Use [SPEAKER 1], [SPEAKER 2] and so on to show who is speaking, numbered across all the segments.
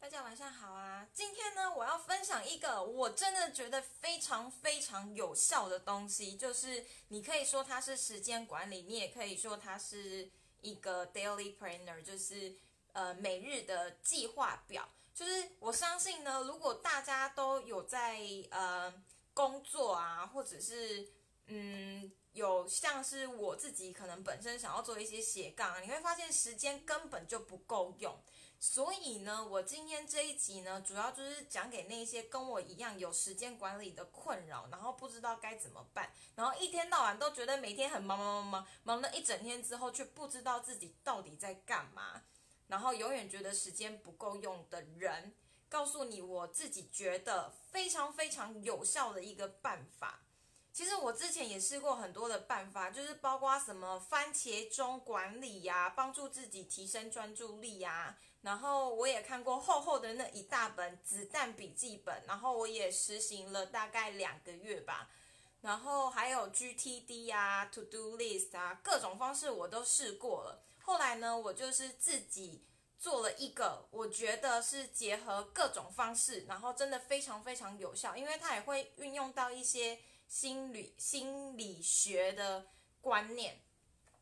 [SPEAKER 1] 大家晚上好啊！今天呢，我要分享一个我真的觉得非常非常有效的东西，就是你可以说它是时间管理，你也可以说它是一个 daily planner，就是呃每日的计划表。就是我相信呢，如果大家都有在呃工作啊，或者是嗯有像是我自己可能本身想要做一些斜杠，你会发现时间根本就不够用。所以呢，我今天这一集呢，主要就是讲给那些跟我一样有时间管理的困扰，然后不知道该怎么办，然后一天到晚都觉得每天很忙忙忙忙忙了一整天之后，却不知道自己到底在干嘛，然后永远觉得时间不够用的人，告诉你我自己觉得非常非常有效的一个办法。其实我之前也试过很多的办法，就是包括什么番茄钟管理呀，帮助自己提升专注力呀。然后我也看过厚厚的那一大本子弹笔记本，然后我也实行了大概两个月吧。然后还有 GTD 啊，To Do List 啊，各种方式我都试过了。后来呢，我就是自己做了一个，我觉得是结合各种方式，然后真的非常非常有效，因为它也会运用到一些。心理心理学的观念，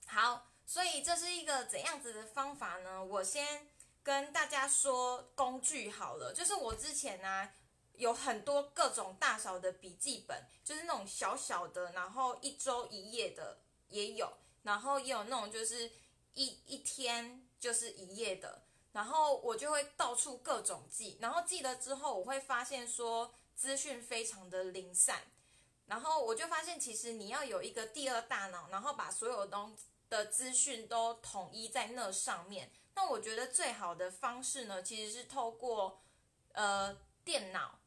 [SPEAKER 1] 好，所以这是一个怎样子的方法呢？我先跟大家说工具好了，就是我之前呢有很多各种大小的笔记本，就是那种小小的，然后一周一页的也有，然后也有那种就是一一天就是一页的，然后我就会到处各种记，然后记了之后，我会发现说资讯非常的零散。然后我就发现，其实你要有一个第二大脑，然后把所有东的资讯都统一在那上面。那我觉得最好的方式呢，其实是透过呃电脑。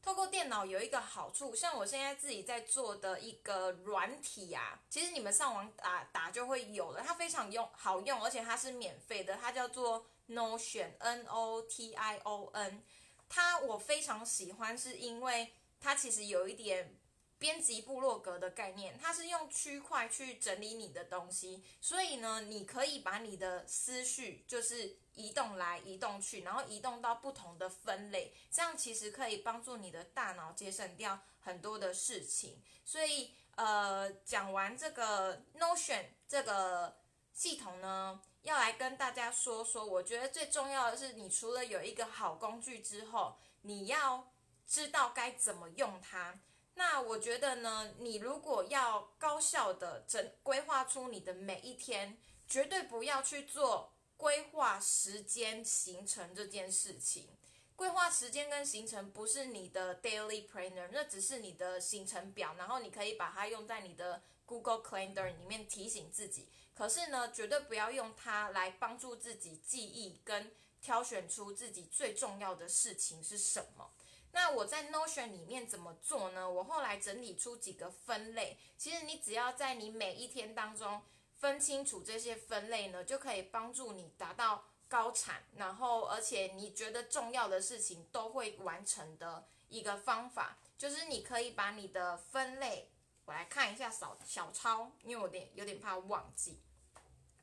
[SPEAKER 1] 透过电脑有一个好处，像我现在自己在做的一个软体啊，其实你们上网打打就会有了。它非常用好用，而且它是免费的，它叫做 Notion，N O T I O N。它我非常喜欢，是因为它其实有一点。编辑部落格的概念，它是用区块去整理你的东西，所以呢，你可以把你的思绪就是移动来移动去，然后移动到不同的分类，这样其实可以帮助你的大脑节省掉很多的事情。所以，呃，讲完这个 Notion 这个系统呢，要来跟大家说说，我觉得最重要的是，你除了有一个好工具之后，你要知道该怎么用它。那我觉得呢，你如果要高效的整规划出你的每一天，绝对不要去做规划时间行程这件事情。规划时间跟行程不是你的 daily planner，那只是你的行程表，然后你可以把它用在你的 Google Calendar 里面提醒自己。可是呢，绝对不要用它来帮助自己记忆跟挑选出自己最重要的事情是什么。那我在 Notion 里面怎么做呢？我后来整理出几个分类，其实你只要在你每一天当中分清楚这些分类呢，就可以帮助你达到高产，然后而且你觉得重要的事情都会完成的一个方法，就是你可以把你的分类，我来看一下小小抄，因为我有点有点怕忘记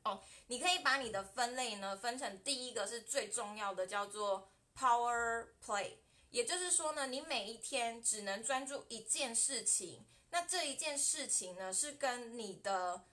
[SPEAKER 1] 哦。你可以把你的分类呢分成第一个是最重要的，叫做 Power Play。也就是说呢，你每一天只能专注一件事情，那这一件事情呢，是跟你的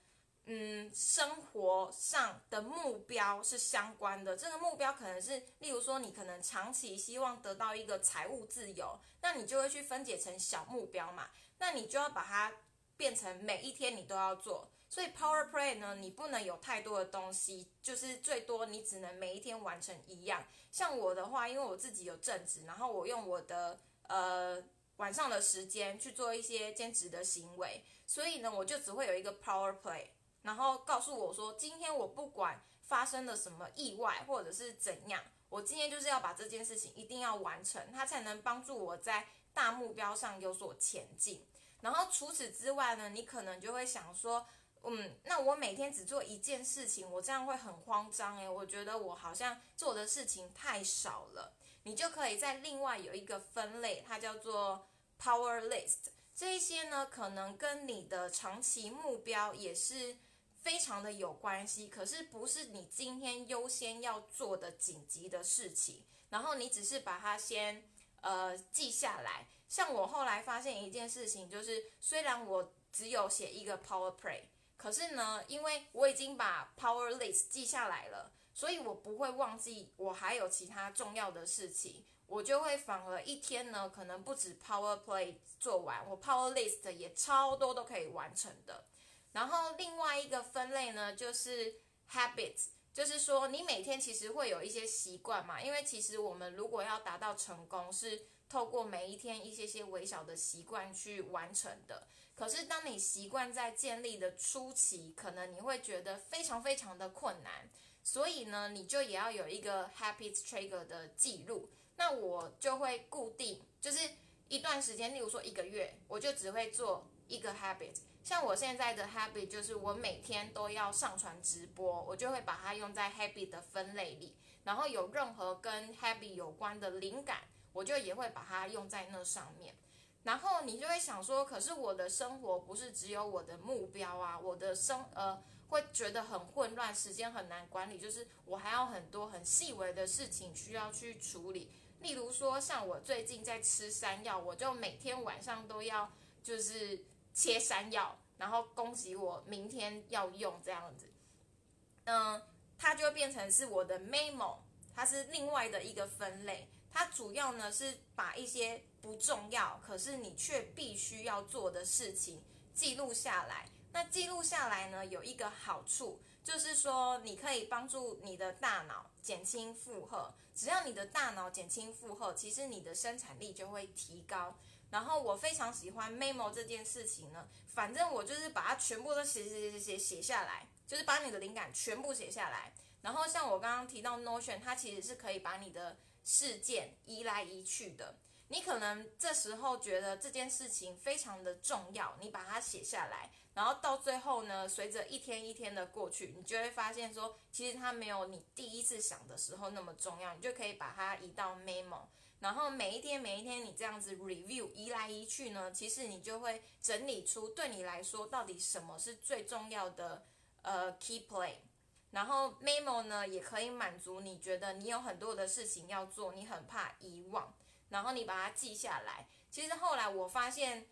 [SPEAKER 1] 嗯生活上的目标是相关的。这个目标可能是，例如说，你可能长期希望得到一个财务自由，那你就会去分解成小目标嘛，那你就要把它变成每一天你都要做。所以 Power Play 呢，你不能有太多的东西，就是最多你只能每一天完成一样。像我的话，因为我自己有正职，然后我用我的呃晚上的时间去做一些兼职的行为，所以呢，我就只会有一个 Power Play，然后告诉我说，今天我不管发生了什么意外或者是怎样，我今天就是要把这件事情一定要完成，它才能帮助我在大目标上有所前进。然后除此之外呢，你可能就会想说。嗯，那我每天只做一件事情，我这样会很慌张诶，我觉得我好像做的事情太少了。你就可以在另外有一个分类，它叫做 Power List。这一些呢，可能跟你的长期目标也是。非常的有关系，可是不是你今天优先要做的紧急的事情，然后你只是把它先呃记下来。像我后来发现一件事情，就是虽然我只有写一个 Power Play，可是呢，因为我已经把 Power List 记下来了，所以我不会忘记我还有其他重要的事情，我就会反而一天呢，可能不止 Power Play 做完，我 Power List 也超多都可以完成的。然后另外一个分类呢，就是 Habits，就是说你每天其实会有一些习惯嘛，因为其实我们如果要达到成功是。透过每一天一些些微小的习惯去完成的。可是当你习惯在建立的初期，可能你会觉得非常非常的困难。所以呢，你就也要有一个 habit trigger 的记录。那我就会固定，就是一段时间，例如说一个月，我就只会做一个 habit。像我现在的 habit 就是我每天都要上传直播，我就会把它用在 habit 的分类里。然后有任何跟 habit 有关的灵感。我就也会把它用在那上面，然后你就会想说，可是我的生活不是只有我的目标啊，我的生呃会觉得很混乱，时间很难管理，就是我还有很多很细微的事情需要去处理。例如说，像我最近在吃山药，我就每天晚上都要就是切山药，然后恭喜我明天要用这样子，嗯，它就变成是我的 memo，它是另外的一个分类。它主要呢是把一些不重要，可是你却必须要做的事情记录下来。那记录下来呢，有一个好处，就是说你可以帮助你的大脑减轻负荷。只要你的大脑减轻负荷，其实你的生产力就会提高。然后我非常喜欢 memo 这件事情呢，反正我就是把它全部都写写写写写写下来，就是把你的灵感全部写下来。然后像我刚刚提到 Notion，它其实是可以把你的事件移来移去的，你可能这时候觉得这件事情非常的重要，你把它写下来，然后到最后呢，随着一天一天的过去，你就会发现说，其实它没有你第一次想的时候那么重要，你就可以把它移到 memo，然后每一天每一天你这样子 review 移来移去呢，其实你就会整理出对你来说到底什么是最重要的呃 key play。然后 memo 呢，也可以满足你觉得你有很多的事情要做，你很怕遗忘，然后你把它记下来。其实后来我发现，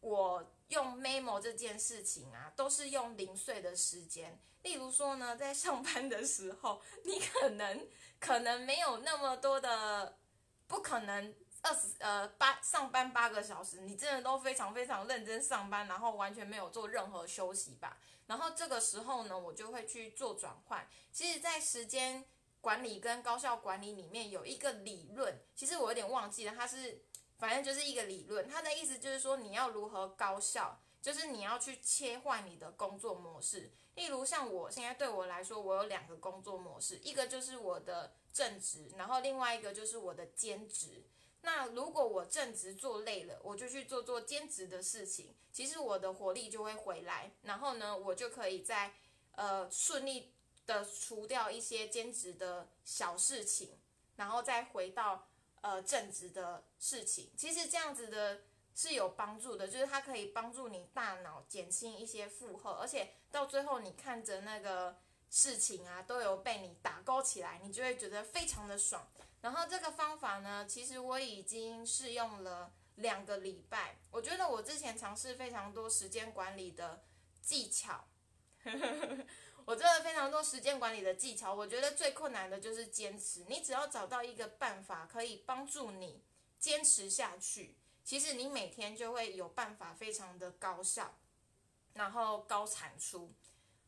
[SPEAKER 1] 我用 memo 这件事情啊，都是用零碎的时间。例如说呢，在上班的时候，你可能可能没有那么多的，不可能二十呃八上班八个小时，你真的都非常非常认真上班，然后完全没有做任何休息吧。然后这个时候呢，我就会去做转换。其实，在时间管理跟高效管理里面有一个理论，其实我有点忘记了，它是反正就是一个理论。它的意思就是说，你要如何高效，就是你要去切换你的工作模式。例如像我现在对我来说，我有两个工作模式，一个就是我的正职，然后另外一个就是我的兼职。那如果我正职做累了，我就去做做兼职的事情，其实我的活力就会回来，然后呢，我就可以在呃顺利的除掉一些兼职的小事情，然后再回到呃正职的事情。其实这样子的是有帮助的，就是它可以帮助你大脑减轻一些负荷，而且到最后你看着那个事情啊，都有被你打勾起来，你就会觉得非常的爽。然后这个方法呢，其实我已经试用了两个礼拜。我觉得我之前尝试非常多时间管理的技巧，我真的非常多时间管理的技巧。我觉得最困难的就是坚持。你只要找到一个办法可以帮助你坚持下去，其实你每天就会有办法非常的高效，然后高产出。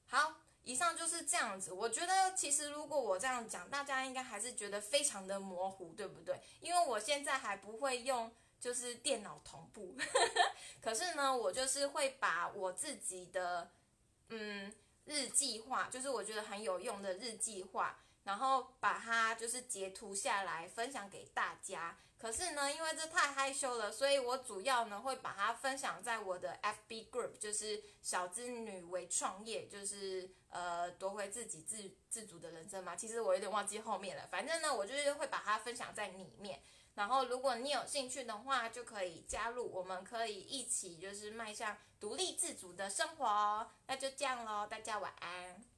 [SPEAKER 1] 好。以上就是这样子，我觉得其实如果我这样讲，大家应该还是觉得非常的模糊，对不对？因为我现在还不会用，就是电脑同步，可是呢，我就是会把我自己的嗯日计划，就是我觉得很有用的日计划，然后把它就是截图下来分享给大家。可是呢，因为这太害羞了，所以我主要呢会把它分享在我的 FB group，就是小资女为创业，就是呃夺回自己自自主的人生嘛。其实我有点忘记后面了，反正呢我就是会把它分享在里面。然后如果你有兴趣的话，就可以加入，我们可以一起就是迈向独立自主的生活。那就这样喽，大家晚安。